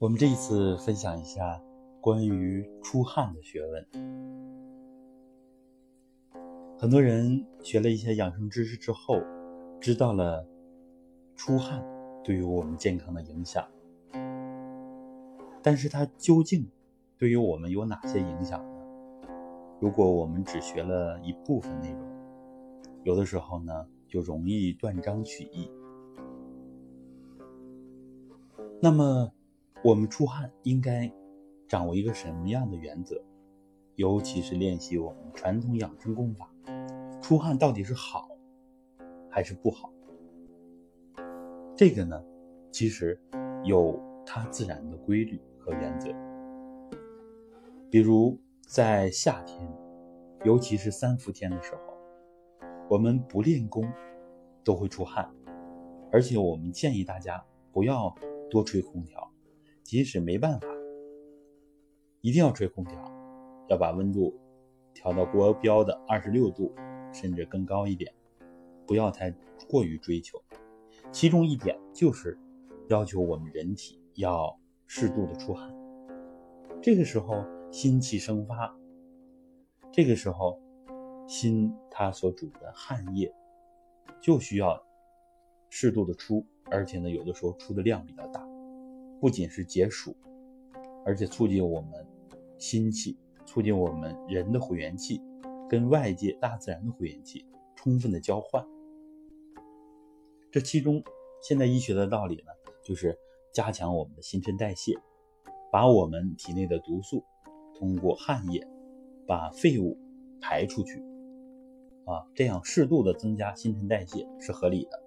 我们这一次分享一下关于出汗的学问。很多人学了一些养生知识之后，知道了出汗对于我们健康的影响，但是它究竟对于我们有哪些影响呢？如果我们只学了一部分内容，有的时候呢就容易断章取义。那么，我们出汗应该掌握一个什么样的原则？尤其是练习我们传统养生功法。出汗到底是好还是不好？这个呢，其实有它自然的规律和原则。比如在夏天，尤其是三伏天的时候，我们不练功都会出汗，而且我们建议大家不要多吹空调，即使没办法，一定要吹空调，要把温度调到国标的二十六度。甚至更高一点，不要太过于追求。其中一点就是要求我们人体要适度的出汗。这个时候心气生发，这个时候心它所主的汗液就需要适度的出，而且呢，有的时候出的量比较大，不仅是解暑，而且促进我们心气，促进我们人的回元气。跟外界大自然的回元气充分的交换，这其中现代医学的道理呢，就是加强我们的新陈代谢，把我们体内的毒素通过汗液把废物排出去，啊，这样适度的增加新陈代谢是合理的。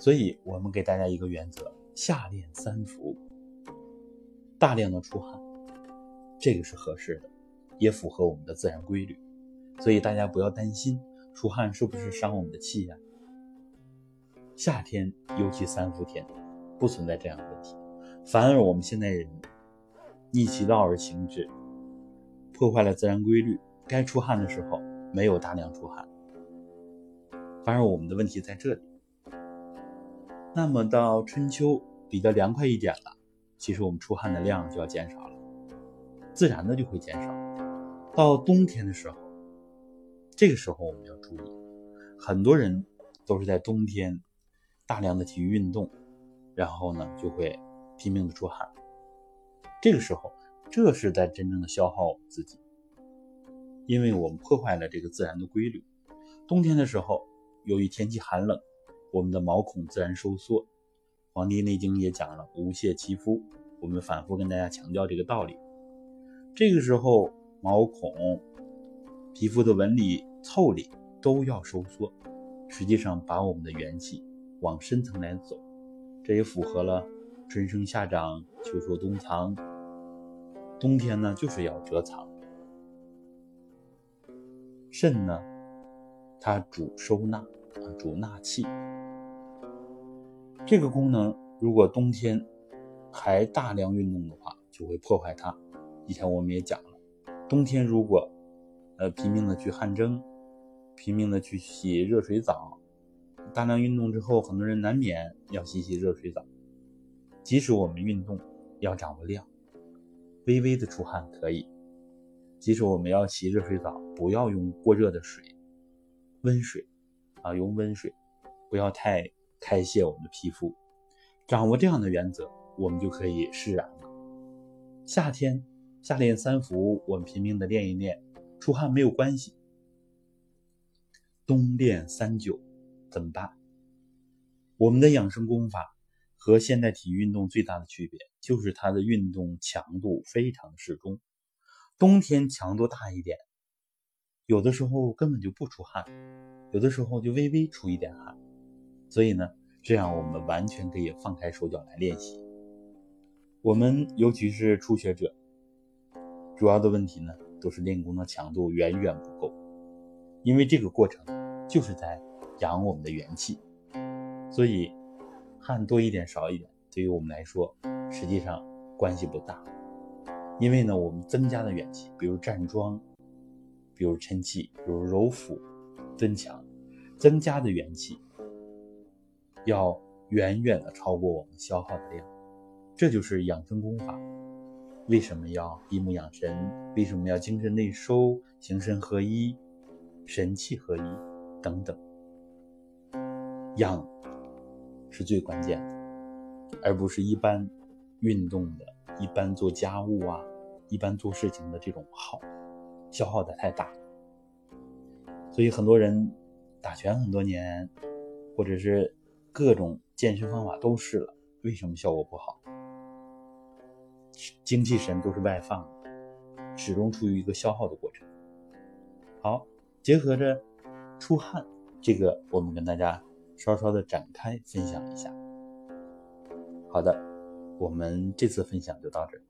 所以我们给大家一个原则：夏练三伏，大量的出汗，这个是合适的。也符合我们的自然规律，所以大家不要担心出汗是不是伤我们的气呀？夏天尤其三伏天，不存在这样的问题。反而我们现代人逆其道而行之，破坏了自然规律，该出汗的时候没有大量出汗，反而我们的问题在这里。那么到春秋比较凉快一点了，其实我们出汗的量就要减少了，自然的就会减少。到冬天的时候，这个时候我们要注意，很多人都是在冬天大量的体育运动，然后呢就会拼命的出汗。这个时候，这是在真正的消耗自己，因为我们破坏了这个自然的规律。冬天的时候，由于天气寒冷，我们的毛孔自然收缩，《黄帝内经》也讲了“无泄其肤”，我们反复跟大家强调这个道理。这个时候。毛孔、皮肤的纹理、腠理都要收缩，实际上把我们的元气往深层来走，这也符合了春生夏长、秋收冬藏。冬天呢，就是要蛰藏。肾呢，它主收纳啊，主纳气。这个功能如果冬天还大量运动的话，就会破坏它。以前我们也讲了。冬天如果，呃，拼命的去汗蒸，拼命的去洗热水澡，大量运动之后，很多人难免要洗洗热水澡。即使我们运动要掌握量，微微的出汗可以。即使我们要洗热水澡，不要用过热的水，温水，啊，用温水，不要太开泄我们的皮肤。掌握这样的原则，我们就可以释然了。夏天。夏练三伏，我们拼命的练一练，出汗没有关系。冬练三九怎么办？我们的养生功法和现代体育运动最大的区别，就是它的运动强度非常适中。冬天强度大一点，有的时候根本就不出汗，有的时候就微微出一点汗。所以呢，这样我们完全可以放开手脚来练习。我们尤其是初学者。主要的问题呢，都是练功的强度远远不够，因为这个过程就是在养我们的元气，所以汗多一点少一点，对于我们来说实际上关系不大。因为呢，我们增加的元气，比如站桩，比如抻气，比如揉腹、增强，增加的元气要远远的超过我们消耗的量。这就是养生功法。为什么要闭目养神？为什么要精神内收、形神合一、神气合一等等？养是最关键的，而不是一般运动的、一般做家务啊、一般做事情的这种耗，消耗的太大。所以很多人打拳很多年，或者是各种健身方法都试了，为什么效果不好？精气神都是外放，始终处于一个消耗的过程。好，结合着出汗，这个我们跟大家稍稍的展开分享一下。好的，我们这次分享就到这儿。